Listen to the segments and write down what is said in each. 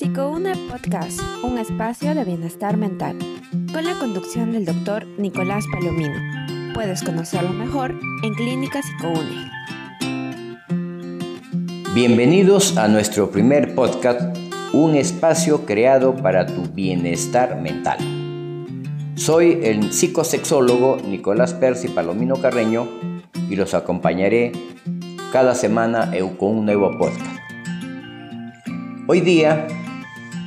Psicoune Podcast, un espacio de bienestar mental, con la conducción del doctor Nicolás Palomino. Puedes conocerlo mejor en Clínica Psicoune. Bienvenidos a nuestro primer podcast, un espacio creado para tu bienestar mental. Soy el psicosexólogo Nicolás Percy Palomino Carreño y los acompañaré cada semana con un nuevo podcast. Hoy día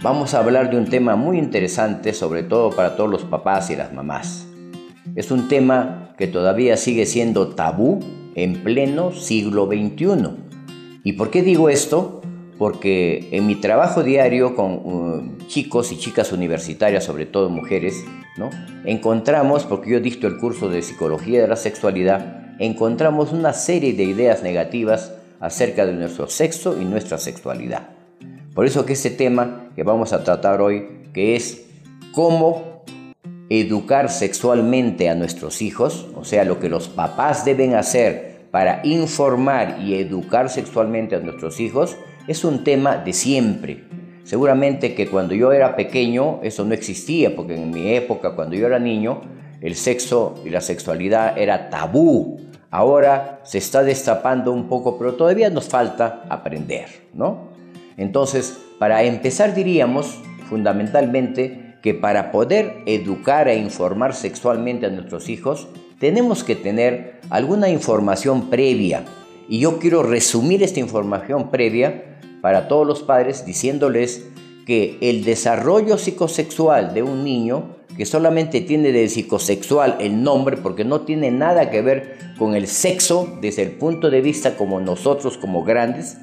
vamos a hablar de un tema muy interesante, sobre todo para todos los papás y las mamás. Es un tema que todavía sigue siendo tabú en pleno siglo XXI. ¿Y por qué digo esto? Porque en mi trabajo diario con uh, chicos y chicas universitarias, sobre todo mujeres, ¿no? encontramos, porque yo dicto el curso de psicología de la sexualidad, encontramos una serie de ideas negativas acerca de nuestro sexo y nuestra sexualidad. Por eso que ese tema que vamos a tratar hoy, que es cómo educar sexualmente a nuestros hijos, o sea, lo que los papás deben hacer para informar y educar sexualmente a nuestros hijos, es un tema de siempre. Seguramente que cuando yo era pequeño eso no existía, porque en mi época, cuando yo era niño, el sexo y la sexualidad era tabú. Ahora se está destapando un poco, pero todavía nos falta aprender, ¿no? Entonces, para empezar diríamos fundamentalmente que para poder educar e informar sexualmente a nuestros hijos, tenemos que tener alguna información previa. Y yo quiero resumir esta información previa para todos los padres diciéndoles que el desarrollo psicosexual de un niño, que solamente tiene de psicosexual el nombre, porque no tiene nada que ver con el sexo desde el punto de vista como nosotros como grandes,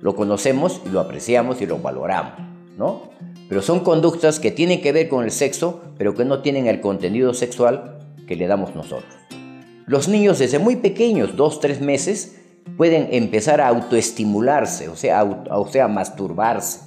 lo conocemos y lo apreciamos y lo valoramos, ¿no? Pero son conductas que tienen que ver con el sexo, pero que no tienen el contenido sexual que le damos nosotros. Los niños desde muy pequeños, dos, tres meses, pueden empezar a autoestimularse, o sea, o sea, masturbarse.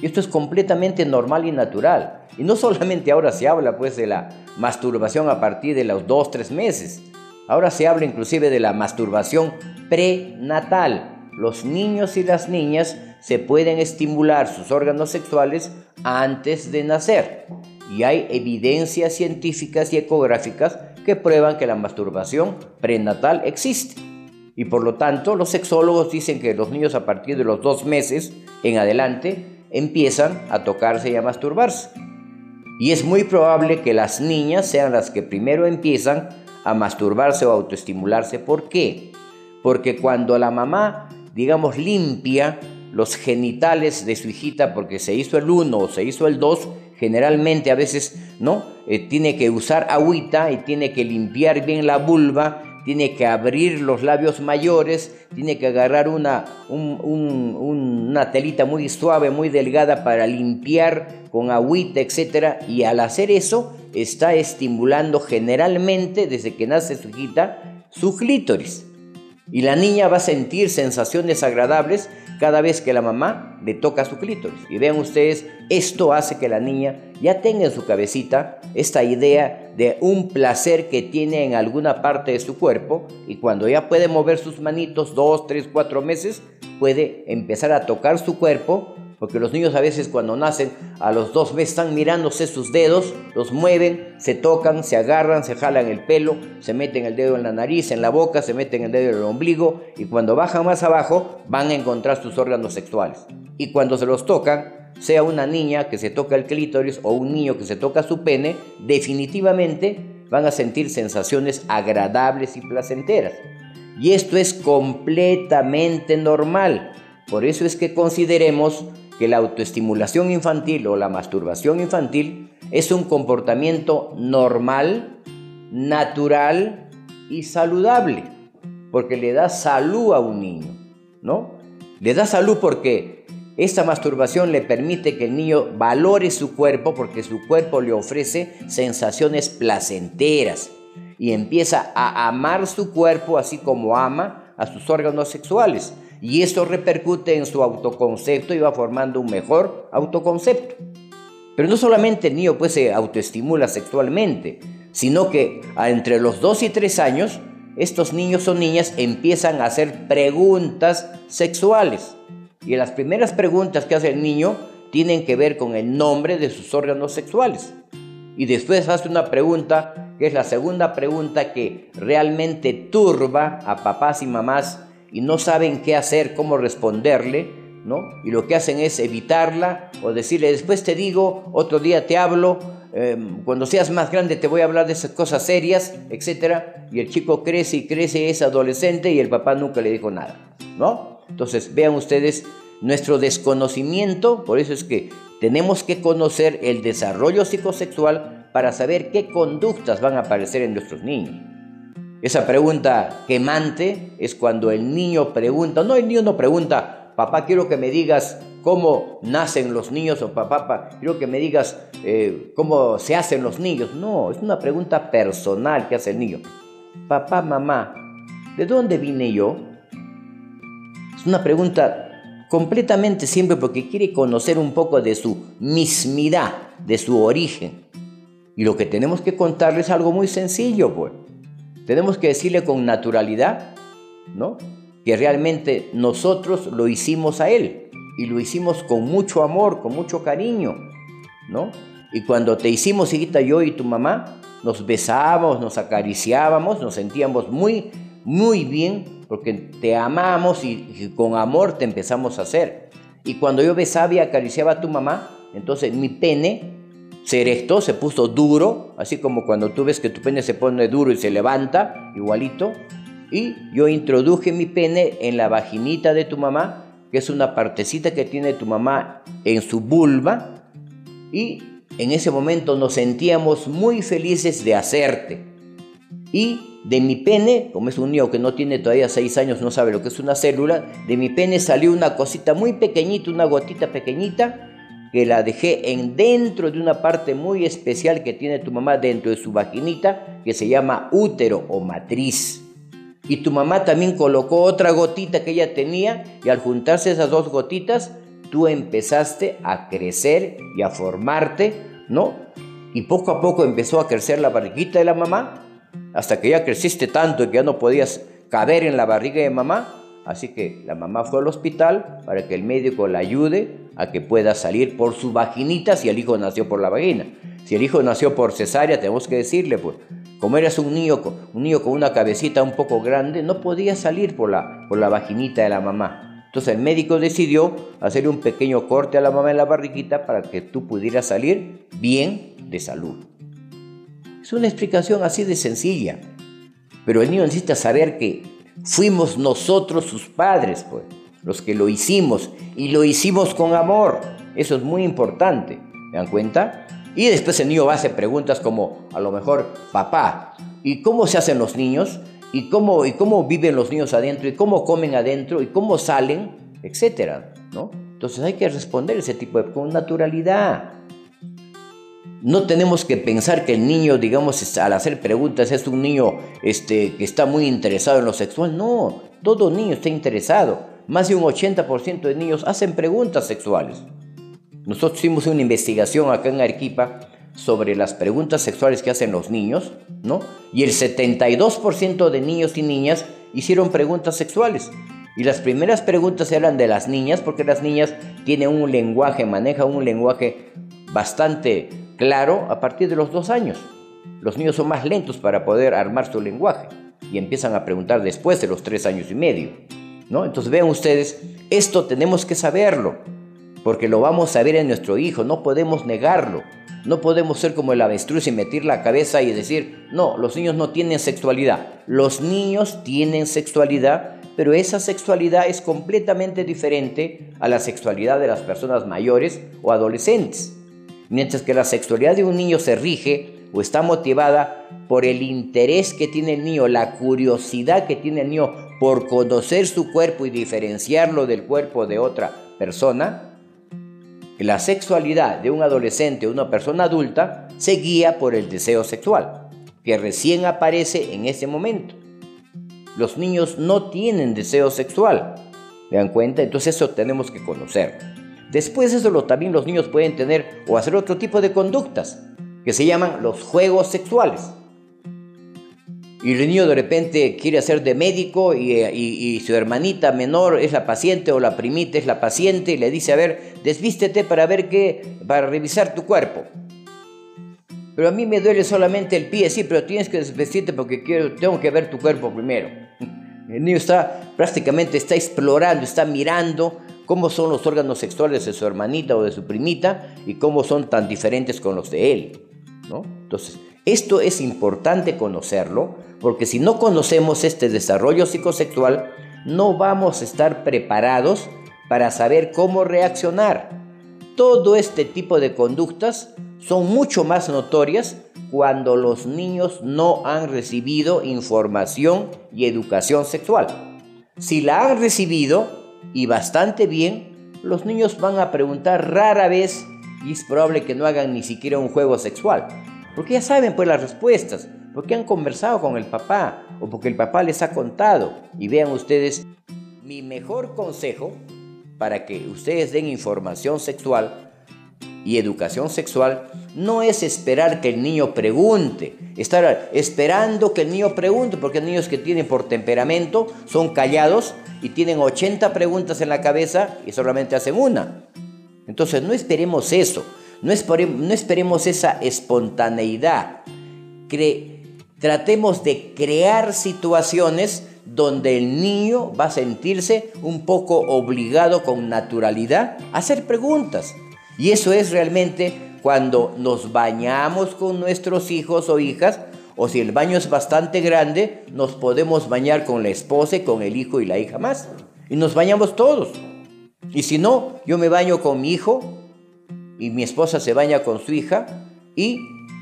Y esto es completamente normal y natural. Y no solamente ahora se habla pues de la masturbación a partir de los dos, tres meses. Ahora se habla inclusive de la masturbación prenatal, los niños y las niñas se pueden estimular sus órganos sexuales antes de nacer. Y hay evidencias científicas y ecográficas que prueban que la masturbación prenatal existe. Y por lo tanto, los sexólogos dicen que los niños a partir de los dos meses en adelante empiezan a tocarse y a masturbarse. Y es muy probable que las niñas sean las que primero empiezan a masturbarse o autoestimularse. ¿Por qué? Porque cuando la mamá digamos, limpia los genitales de su hijita porque se hizo el 1 o se hizo el 2, generalmente a veces, ¿no? Eh, tiene que usar agüita y tiene que limpiar bien la vulva, tiene que abrir los labios mayores, tiene que agarrar una, una telita muy suave, muy delgada para limpiar con agüita, etc. Y al hacer eso, está estimulando generalmente, desde que nace su hijita, su clítoris. Y la niña va a sentir sensaciones agradables cada vez que la mamá le toca su clítoris. Y vean ustedes, esto hace que la niña ya tenga en su cabecita esta idea de un placer que tiene en alguna parte de su cuerpo y cuando ya puede mover sus manitos dos, tres, cuatro meses, puede empezar a tocar su cuerpo porque los niños a veces cuando nacen a los dos meses están mirándose sus dedos, los mueven, se tocan, se agarran, se jalan el pelo, se meten el dedo en la nariz, en la boca, se meten el dedo en el ombligo y cuando bajan más abajo van a encontrar sus órganos sexuales. Y cuando se los tocan, sea una niña que se toca el clítoris o un niño que se toca su pene, definitivamente van a sentir sensaciones agradables y placenteras. Y esto es completamente normal. Por eso es que consideremos que la autoestimulación infantil o la masturbación infantil es un comportamiento normal, natural y saludable, porque le da salud a un niño, ¿no? Le da salud porque esta masturbación le permite que el niño valore su cuerpo porque su cuerpo le ofrece sensaciones placenteras y empieza a amar su cuerpo así como ama a sus órganos sexuales y esto repercute en su autoconcepto y va formando un mejor autoconcepto. Pero no solamente el niño pues se autoestimula sexualmente, sino que entre los 2 y 3 años, estos niños o niñas empiezan a hacer preguntas sexuales. Y las primeras preguntas que hace el niño tienen que ver con el nombre de sus órganos sexuales. Y después hace una pregunta, que es la segunda pregunta que realmente turba a papás y mamás y no saben qué hacer, cómo responderle, ¿no? Y lo que hacen es evitarla o decirle, después te digo, otro día te hablo, em, cuando seas más grande te voy a hablar de esas cosas serias, etc. Y el chico crece y crece, es adolescente y el papá nunca le dijo nada, ¿no? Entonces, vean ustedes nuestro desconocimiento, por eso es que tenemos que conocer el desarrollo psicosexual para saber qué conductas van a aparecer en nuestros niños. Esa pregunta quemante es cuando el niño pregunta, no, el niño no pregunta, papá, quiero que me digas cómo nacen los niños o papá, quiero que me digas eh, cómo se hacen los niños. No, es una pregunta personal que hace el niño. Papá, mamá, ¿de dónde vine yo? Es una pregunta completamente siempre porque quiere conocer un poco de su mismidad, de su origen. Y lo que tenemos que contarle es algo muy sencillo, pues. Tenemos que decirle con naturalidad, ¿no? Que realmente nosotros lo hicimos a él y lo hicimos con mucho amor, con mucho cariño, ¿no? Y cuando te hicimos, hijita, yo y tu mamá, nos besábamos, nos acariciábamos, nos sentíamos muy, muy bien porque te amamos y, con amor te empezamos a hacer. Y cuando yo besaba y acariciaba a tu mamá, entonces mi pene se erectó, se puso duro, así como cuando tú ves que tu pene se pone duro y se levanta, igualito. Y yo introduje mi pene en la vaginita de tu mamá, que es una partecita que tiene tu mamá en su vulva. Y en ese momento nos sentíamos muy felices de hacerte. Y de mi pene, como es un niño que no tiene todavía seis años, no sabe lo que es una célula, de mi pene salió una cosita muy pequeñita, una gotita pequeñita, que la dejé en dentro de una parte muy especial que tiene tu mamá dentro de su vaginita, que se llama útero o matriz. Y tu mamá también colocó otra gotita que ella tenía, y al juntarse esas dos gotitas, tú empezaste a crecer y a formarte, ¿no? Y poco a poco empezó a crecer la barriguita de la mamá, hasta que ya creciste tanto que ya no podías caber en la barriga de mamá. Así que la mamá fue al hospital para que el médico la ayude a que pueda salir por su vaginita si el hijo nació por la vagina. Si el hijo nació por cesárea, tenemos que decirle, pues, como eras un niño, un niño con una cabecita un poco grande, no podía salir por la, por la vaginita de la mamá. Entonces el médico decidió hacer un pequeño corte a la mamá en la barriguita para que tú pudieras salir bien de salud. Es una explicación así de sencilla. Pero el niño necesita saber que fuimos nosotros sus padres, pues, los que lo hicimos y lo hicimos con amor. Eso es muy importante. ¿Me dan cuenta? Y después el niño va a hacer preguntas como, a lo mejor, papá, ¿y cómo se hacen los niños? ¿Y cómo, y cómo viven los niños adentro? ¿Y cómo comen adentro? ¿Y cómo salen? Etcétera, ¿no? Entonces hay que responder ese tipo de con naturalidad. No tenemos que pensar que el niño, digamos, al hacer preguntas es un niño este, que está muy interesado en lo sexual. No, todo niño está interesado. Más de un 80% de niños hacen preguntas sexuales. Nosotros hicimos una investigación acá en Arequipa sobre las preguntas sexuales que hacen los niños, ¿no? Y el 72% de niños y niñas hicieron preguntas sexuales. Y las primeras preguntas eran de las niñas, porque las niñas tienen un lenguaje, manejan un lenguaje bastante claro a partir de los dos años. Los niños son más lentos para poder armar su lenguaje y empiezan a preguntar después de los tres años y medio. ¿no? Entonces vean ustedes, esto tenemos que saberlo, porque lo vamos a ver en nuestro hijo, no podemos negarlo. No podemos ser como el avestruz y meter la cabeza y decir, no, los niños no tienen sexualidad. Los niños tienen sexualidad, pero esa sexualidad es completamente diferente a la sexualidad de las personas mayores o adolescentes mientras que la sexualidad de un niño se rige o está motivada por el interés que tiene el niño, la curiosidad que tiene el niño por conocer su cuerpo y diferenciarlo del cuerpo de otra persona, la sexualidad de un adolescente o una persona adulta se guía por el deseo sexual, que recién aparece en ese momento. Los niños no tienen deseo sexual. ¿Me dan cuenta? Entonces eso tenemos que conocer. Después de eso también los niños pueden tener o hacer otro tipo de conductas que se llaman los juegos sexuales. y el niño de repente quiere hacer de médico y, su hermanita menor es la paciente o la primita es la paciente y le dice, a ver, desvístete para ver qué, para revisar tu cuerpo. Pero a mí me duele solamente el pie, sí, pero tienes que desvestirte porque quiero, tengo que ver tu cuerpo primero. El niño está prácticamente está explorando, está mirando cómo son los órganos sexuales de su hermanita o de su primita y cómo son tan diferentes con los de él. ¿no? Entonces, esto es importante conocerlo porque si no conocemos este desarrollo psicosexual, no vamos a estar preparados para saber cómo reaccionar. Todo este tipo de conductas son mucho más notorias cuando los niños no han recibido información y educación sexual. Si la han recibido, y bastante bien, los niños van a preguntar rara vez y es probable que no hagan ni siquiera un juego sexual. Porque ya saben pues las respuestas, porque han conversado con el papá o porque el papá les ha contado. Y vean ustedes, mi mejor consejo para que ustedes den información sexual y educación sexual no es esperar que el niño pregunte, estar esperando que el niño pregunte, porque niños que tienen por temperamento, son callados y tienen 80 preguntas en la cabeza y solamente hacen una. Entonces no esperemos eso. No, esperemos esa espontaneidad. tratemos de crear situaciones donde el niño va a sentirse un poco obligado con naturalidad a hacer preguntas. Y eso es realmente cuando nos bañamos con nuestros hijos o hijas, o si el baño es bastante grande, nos podemos bañar con la esposa, con el hijo y la hija más. Y nos bañamos todos. Y si no, yo me baño con mi hijo y mi esposa se baña con su hija. ¿Y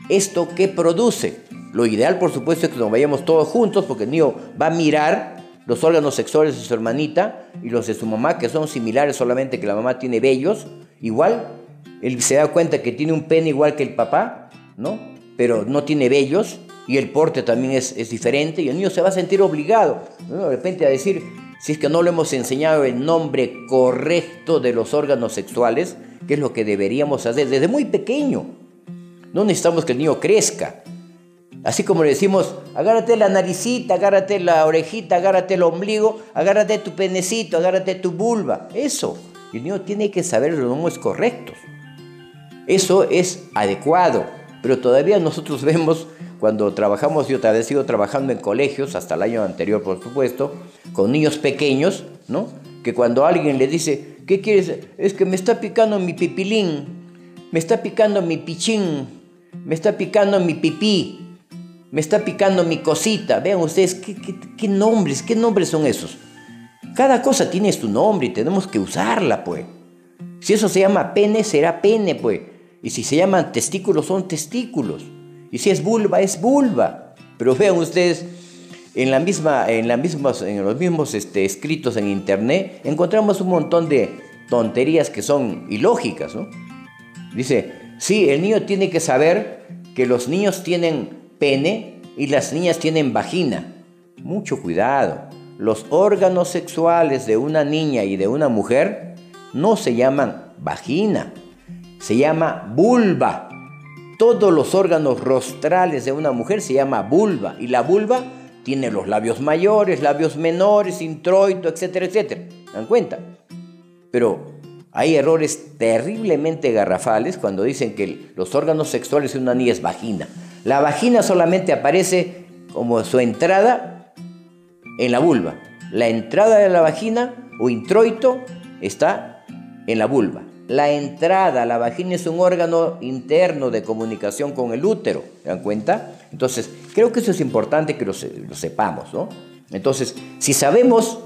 esto qué produce? Lo ideal, por supuesto, es que nos vayamos todos juntos porque el niño va a mirar los órganos sexuales de su hermanita y los de su mamá, que son similares, solamente que la mamá tiene vellos. Igual, él se da cuenta que tiene un pene igual que el papá, ¿no? Pero no tiene vellos y el porte también es, es diferente y el niño se va a sentir obligado, de repente a decir, si es que no le hemos enseñado el nombre correcto de los órganos sexuales, que es lo que deberíamos hacer desde muy pequeño. No necesitamos que el niño crezca. Así como le decimos, agárrate la naricita, agárrate la orejita, agárrate el ombligo, agárrate tu penecito, agárrate tu vulva. Eso. El niño tiene que saber los nombres correctos. Eso es adecuado. Pero todavía nosotros vemos, cuando trabajamos, yo todavía sigo trabajando en colegios, hasta el año anterior por supuesto, con niños pequeños, ¿no? Que cuando alguien le dice, ¿Qué quieres? Es que me está picando mi pipilín, me está picando mi pichín, me está picando mi pipí, me está picando mi cosita. Vean ustedes qué, nombres, qué nombres son esos. Cada cosa tiene su nombre y tenemos que usarla, pues. Si eso se llama pene, será pene, pues. Y si se llaman testículos, son testículos. Y si es vulva, es vulva. Pero vean ustedes, en, la misma, en, en los mismos este, escritos en internet encontramos un montón de tonterías que son ilógicas. ¿no? Dice, sí, el niño tiene que saber que los niños tienen pene y las niñas tienen vagina. Mucho cuidado. Los órganos sexuales de una niña y de una mujer no se llaman vagina, se llama vulva. Todos los órganos rostrales de una mujer se llama vulva y la vulva tiene los labios mayores, labios menores, introito, etcétera, etcétera. ¿Dan cuenta? Pero hay errores terriblemente garrafales cuando dicen que los órganos sexuales de una niña es vagina. La vagina solamente aparece como su entrada en la vulva. La entrada de la vagina o introito está en la vulva. La entrada la vagina es un órgano interno de comunicación con el útero. ¿Se dan cuenta? Entonces, creo que eso es importante que lo, sepamos, ¿no? Entonces, si sabemos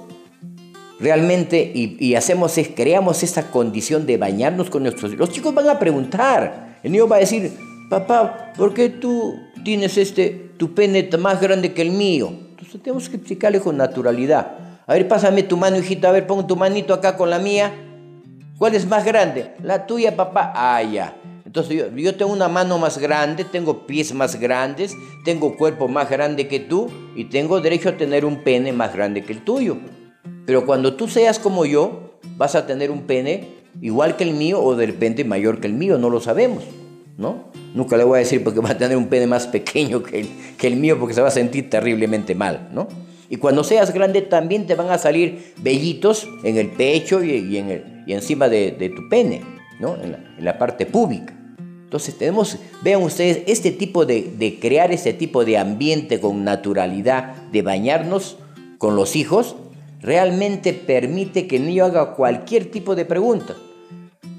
realmente y, hacemos, creamos esta condición de bañarnos con nuestros los chicos van a preguntar. El niño va a decir, papá, ¿por qué tú tienes este, tu pene más grande que el mío? Entonces tenemos que explicarle con naturalidad. A ver, pásame tu mano, hijita, a ver, pon tu manito acá con la mía. ¿Cuál es más grande? La tuya, papá. Ah, ya. Entonces yo, tengo una mano más grande, tengo pies más grandes, tengo cuerpo más grande que tú y tengo derecho a tener un pene más grande que el tuyo. Pero cuando tú seas como yo, vas a tener un pene igual que el mío o de repente mayor que el mío, no lo sabemos, ¿no? Nunca le voy a decir porque va a tener un pene más pequeño que el, que el mío porque se va a sentir terriblemente mal, ¿no? Y cuando seas grande también te van a salir vellitos en el pecho y, en el, y encima de, tu pene, ¿no? En la, parte pública. Entonces tenemos, vean ustedes, este tipo de, de crear este tipo de ambiente con naturalidad, de bañarnos con los hijos, realmente permite que el niño haga cualquier tipo de pregunta.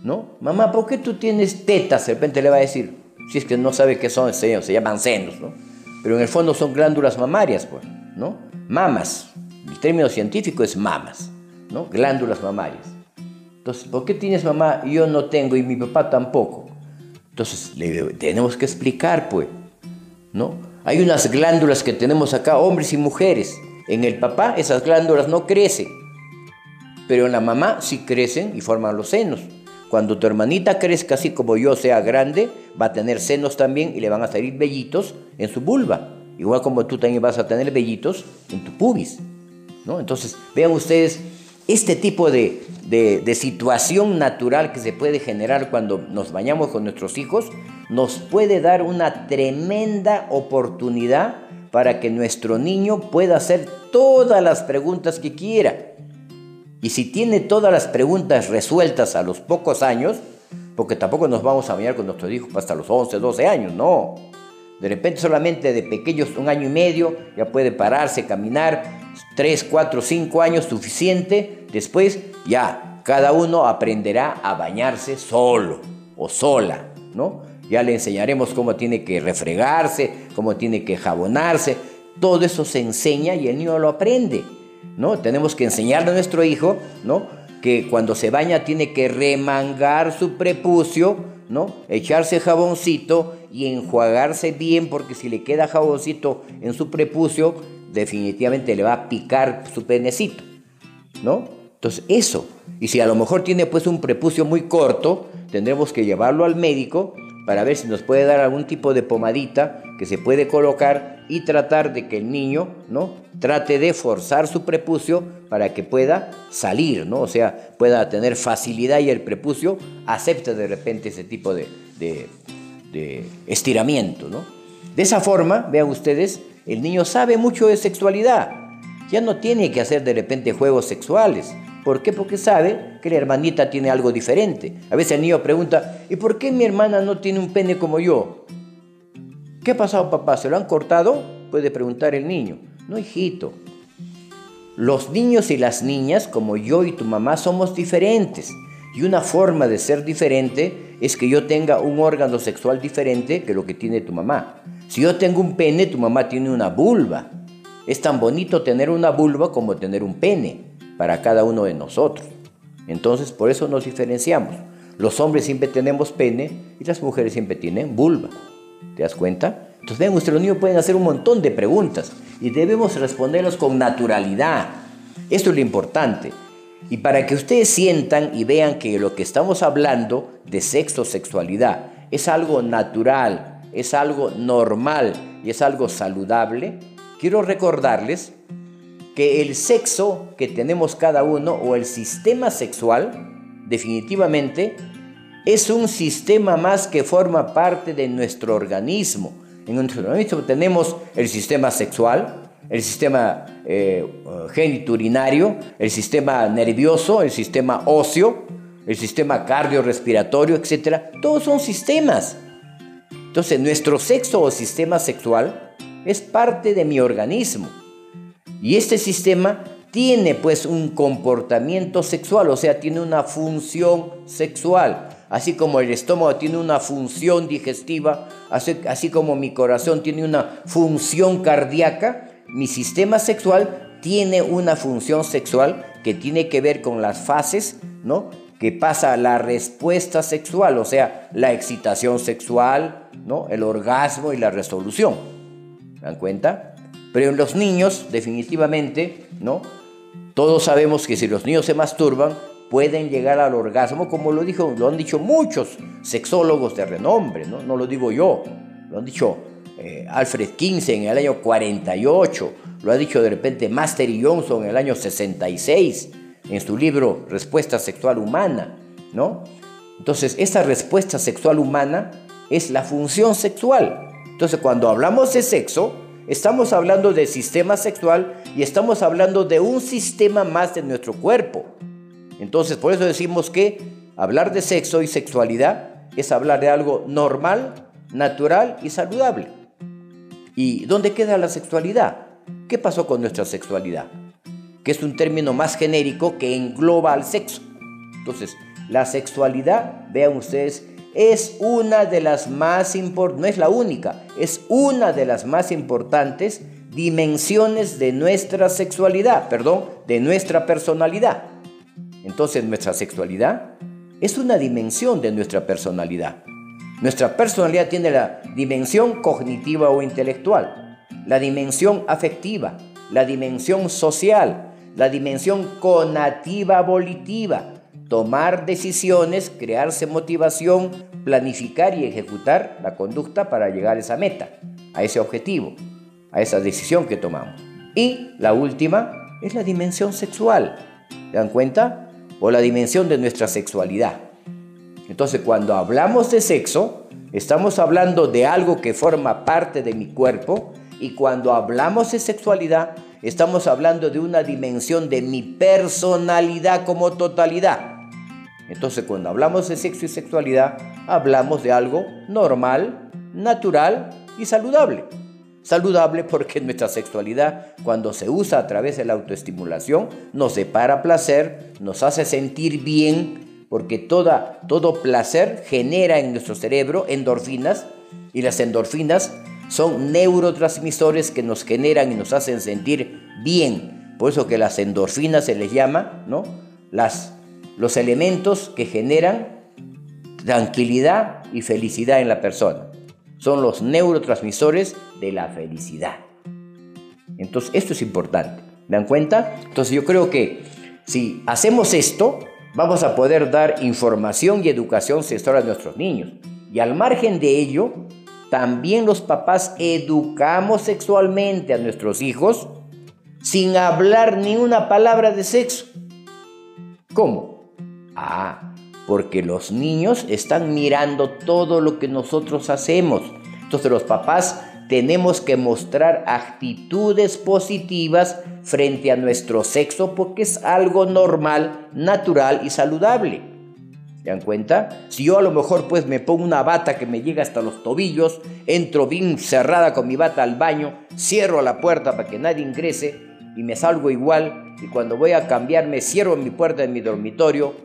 ¿No? Mamá, ¿por qué tú tienes tetas? De repente le va a decir, si es que no sabe qué son, se, se llaman senos, ¿no? Pero en el fondo son glándulas mamarias, pues, ¿no? Mamas, el término científico es mamas, ¿no? Glándulas mamarias. Entonces, ¿por qué tienes mamá y yo no tengo y mi papá tampoco? Entonces, tenemos que explicar, pues, ¿no? Hay unas glándulas que tenemos acá, hombres y mujeres. En el papá esas glándulas no crecen, pero en la mamá sí crecen y forman los senos. Cuando tu hermanita crezca así como yo sea grande, va a tener senos también y le van a salir vellitos en su vulva. Igual como tú también vas a tener vellitos en tu pubis. ¿no? Entonces, vean ustedes este tipo de, de, situación natural que se puede generar cuando nos bañamos con nuestros hijos, nos puede dar una tremenda oportunidad para que nuestro niño pueda hacer todas las preguntas que quiera. Y si tiene todas las preguntas resueltas a los pocos años, porque tampoco nos vamos a bañar con nuestros hijos hasta los 11, 12 años, no. De repente solamente de pequeños, un año y medio, ya puede pararse, caminar, 3, 4, 5 años suficiente. Después ya cada uno aprenderá a bañarse solo o sola, ¿no? Ya le enseñaremos cómo tiene que refregarse, cómo tiene que jabonarse. Todo eso se enseña y el niño lo aprende. ¿no? Tenemos que enseñarle a nuestro hijo, ¿no? Que cuando se baña tiene que remangar su prepucio, ¿no? Echarse jaboncito y enjuagarse bien porque si le queda jaboncito en su prepucio, definitivamente le va a picar su penecito, ¿no? Entonces, eso. Y si a lo mejor tiene pues un prepucio muy corto, tendremos que llevarlo al médico para ver si nos puede dar algún tipo de pomadita que se puede colocar y tratar de que el niño, ¿no? Trate de forzar su prepucio para que pueda salir, ¿no? O sea, pueda tener facilidad y el prepucio acepte de repente ese tipo de, de estiramiento, ¿no? De esa forma, vean ustedes, el niño sabe mucho de sexualidad. Ya no tiene que hacer de repente juegos sexuales. ¿Por qué? Porque sabe que la hermanita tiene algo diferente. A veces el niño pregunta, ¿y por qué mi hermana no tiene un pene como yo? ¿Qué ha pasado, papá? ¿Se lo han cortado? Puede preguntar el niño. No, hijito. Los niños y las niñas, como yo y tu mamá, somos diferentes. Y una forma de ser diferente es que yo tenga un órgano sexual diferente que lo que tiene tu mamá. Si yo tengo un pene, tu mamá tiene una vulva. Es tan bonito tener una vulva como tener un pene para cada uno de nosotros. Entonces, por eso nos diferenciamos. Los hombres siempre tenemos pene y las mujeres siempre tienen vulva. ¿Te das cuenta? Entonces, ven, los niños pueden hacer un montón de preguntas y debemos responderlos con naturalidad. Esto es lo importante. Y para que ustedes sientan y vean que lo que estamos hablando de sexo, sexualidad, es algo natural, es algo normal y es algo saludable, quiero recordarles que el sexo que tenemos cada uno o el sistema sexual definitivamente es un sistema más que forma parte de nuestro organismo. En nuestro organismo tenemos el sistema sexual, el sistema eh, geniturinario, el sistema nervioso, el sistema óseo, el sistema cardiorrespiratorio, etc. Todos son sistemas. Entonces, nuestro sexo o sistema sexual es parte de mi organismo. Y este sistema tiene pues un comportamiento sexual, o sea, tiene una función sexual así como el estómago tiene una función digestiva, así, como mi corazón tiene una función cardíaca, mi sistema sexual tiene una función sexual que tiene que ver con las fases, ¿no? Que pasa la respuesta sexual, o sea, la excitación sexual, ¿no? El orgasmo y la resolución. ¿Se dan cuenta? Pero en los niños, definitivamente, ¿no? Todos sabemos que si los niños se masturban, pueden llegar al orgasmo, como lo, dijo, lo han dicho muchos sexólogos de renombre, no, no lo digo yo, lo han dicho eh, Alfred Kinsey en el año 48, lo ha dicho de repente Master Johnson en el año 66, en su libro Respuesta Sexual Humana, ¿no? Entonces, esa respuesta sexual humana es la función sexual. Entonces, cuando hablamos de sexo, estamos hablando del sistema sexual y estamos hablando de un sistema más de nuestro cuerpo. Entonces, por eso decimos que hablar de sexo y sexualidad es hablar de algo normal, natural y saludable. ¿Y dónde queda la sexualidad? ¿Qué pasó con nuestra sexualidad? Que es un término más genérico que engloba al sexo. Entonces, la sexualidad, vean ustedes, es una de las más importantes, no es la única, es una de las más importantes dimensiones de nuestra sexualidad, perdón, de nuestra personalidad. Entonces, nuestra sexualidad es una dimensión de nuestra personalidad. Nuestra personalidad tiene la dimensión cognitiva o intelectual, la dimensión afectiva, la dimensión social, la dimensión conativa volitiva, tomar decisiones, crearse motivación, planificar y ejecutar la conducta para llegar a esa meta, a ese objetivo, a esa decisión que tomamos. Y la última es la dimensión sexual. ¿Se dan cuenta? O la dimensión de nuestra sexualidad. Entonces, cuando hablamos de sexo, estamos hablando de algo que forma parte de mi cuerpo y cuando hablamos de sexualidad, estamos hablando de una dimensión de mi personalidad como totalidad. Entonces, cuando hablamos de sexo y sexualidad, hablamos de algo normal, natural y saludable. Saludable porque nuestra sexualidad, cuando se usa a través de la autoestimulación, nos depara placer, nos hace sentir bien, porque toda, todo placer genera en nuestro cerebro endorfinas y las endorfinas son neurotransmisores que nos generan y nos hacen sentir bien. Por eso que las endorfinas se les llama, ¿no? Las, los elementos que generan tranquilidad y felicidad en la persona. Son los neurotransmisores de la felicidad. Entonces, esto es importante. ¿Me dan cuenta? Entonces, yo creo que si hacemos esto, vamos a poder dar información y educación sexual a nuestros niños. Y al margen de ello, también los papás educamos sexualmente a nuestros hijos sin hablar ni una palabra de sexo. ¿Cómo? Ah, porque los niños están mirando todo lo que nosotros hacemos. Entonces los papás tenemos que mostrar actitudes positivas frente a nuestro sexo porque es algo normal, natural y saludable. ¿Se dan cuenta? Si yo a lo mejor pues me pongo una bata que me llega hasta los tobillos, entro bien cerrada con mi bata al baño, cierro la puerta para que nadie ingrese y me salgo igual y cuando voy a cambiarme cierro mi puerta de mi dormitorio,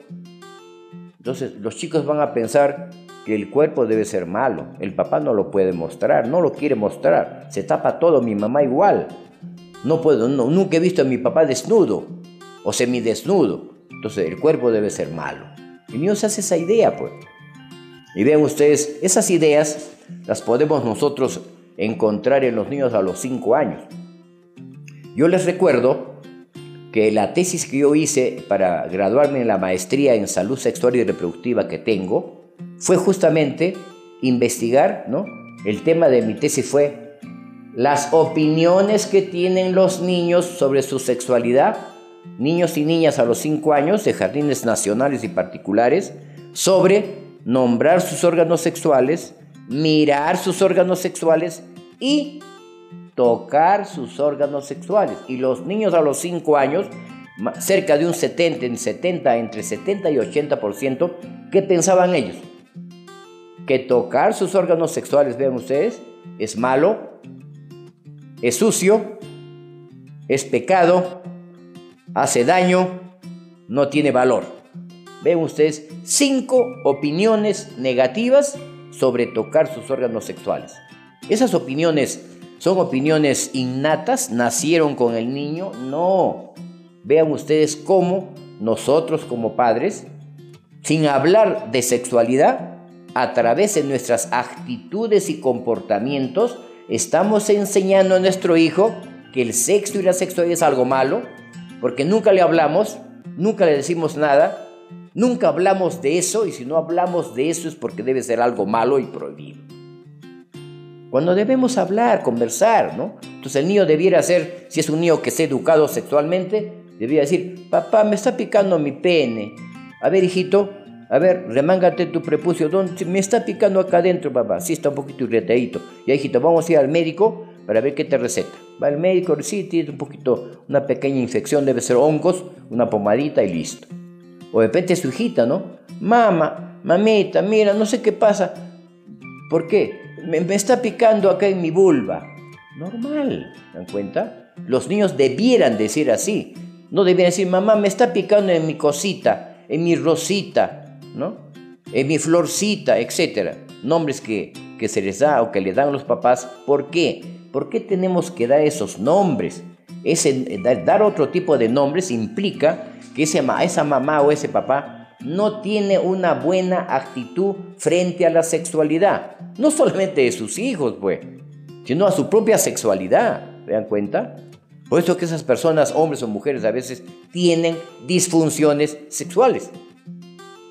entonces los chicos van a pensar que el cuerpo debe ser malo. El papá no lo puede mostrar, no lo quiere mostrar. Se tapa todo, mi mamá igual. No puedo, nunca he visto a mi papá desnudo o semidesnudo. Entonces el cuerpo debe ser malo. Y niño se hace esa idea, pues. Y vean ustedes, esas ideas las podemos nosotros encontrar en los niños a los 5 años. Yo les recuerdo que la tesis que yo hice para graduarme en la maestría en salud sexual y reproductiva que tengo, fue justamente investigar, ¿no? El tema de mi tesis fue las opiniones que tienen los niños sobre su sexualidad, niños y niñas a los 5 años de jardines nacionales y particulares, sobre nombrar sus órganos sexuales, mirar sus órganos sexuales y tocar sus órganos sexuales. Y los niños a los 5 años, cerca de un 70, en 70, entre 70 y 80%, ¿qué pensaban ellos? que tocar sus órganos sexuales, vean ustedes, es malo, es sucio, es pecado, hace daño, no tiene valor. Ven ustedes cinco opiniones negativas sobre tocar sus órganos sexuales. Esas opiniones son opiniones innatas, nacieron con el niño, no. Vean ustedes cómo nosotros como padres, sin hablar de sexualidad, a través de nuestras actitudes y comportamientos, estamos enseñando a nuestro hijo que el sexo y la sexualidad es algo malo, porque nunca le hablamos, nunca le decimos nada, nunca hablamos de eso, y si no hablamos de eso es porque debe ser algo malo y prohibido. Cuando debemos hablar, conversar, ¿no? Entonces el niño debiera ser, si es un niño que es educado sexualmente, debiera decir, papá, me está picando mi pene. A ver, hijito, A ver, remángate tu prepucio. ¿Dónde? Me está picando acá adentro, papá. Sí, está un poquito irritadito. Ya, hijito, vamos a ir al médico para ver qué te receta. Va al médico, sí, tiene un poquito, una pequeña infección, debe ser hongos, una pomadita y listo. O de repente su hijita, ¿no? Mamá, mamita, mira, no sé qué pasa. ¿Por qué? Me, está picando acá en mi vulva. Normal, ¿se dan cuenta? Los niños debieran decir así. No debieran decir, mamá, me está picando en mi cosita, en mi rosita, ¿no? En mi florcita, etc. Nombres que, que se les da o que le dan los papás. ¿Por qué? ¿Por qué tenemos que dar esos nombres? Ese, dar otro tipo de nombres implica que esa mamá o ese papá no tiene una buena actitud frente a la sexualidad. No solamente de sus hijos, pues, sino a su propia sexualidad. ¿Se dan cuenta? Por eso que esas personas, hombres o mujeres, a veces tienen disfunciones sexuales.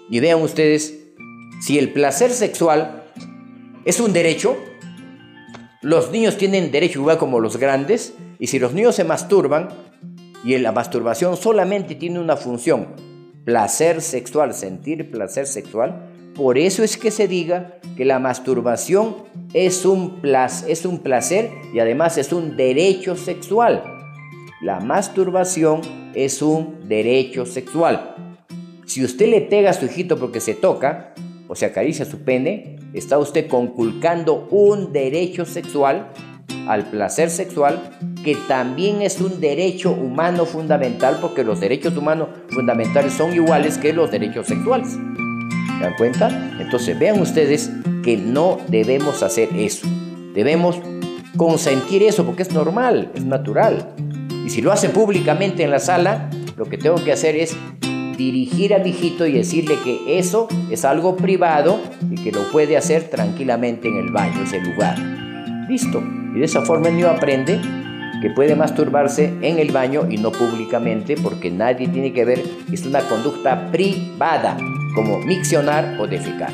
Y vean ustedes, si el placer sexual es un derecho, los niños tienen derecho igual como los grandes, y si los niños se masturban, y la masturbación solamente tiene una función, placer sexual, sentir placer sexual, por eso es que se diga que la masturbación es un, es un placer y además es un derecho sexual. La masturbación es un derecho sexual. Si usted le pega a su hijito porque se toca o se acaricia su pene, está usted conculcando un derecho sexual al placer sexual, que también es un derecho humano fundamental, porque los derechos humanos fundamentales son iguales que los derechos sexuales. ¿Se dan cuenta? Entonces vean ustedes que no debemos hacer eso. Debemos consentir eso porque es normal, es natural. Y si lo hace públicamente en la sala, lo que tengo que hacer es dirigir al hijito y decirle que eso es algo privado y que lo puede hacer tranquilamente en el baño, ese lugar. Listo. Y de esa forma el niño aprende que puede masturbarse en el baño y no públicamente porque nadie tiene que ver, es una conducta privada, como miccionar o defecar.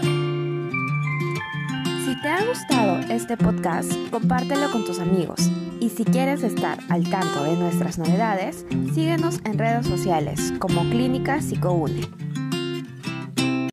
Si te ha gustado este podcast, compártelo con tus amigos. Y si quieres estar al tanto de nuestras novedades, síguenos en redes sociales como Clínica Psicoune.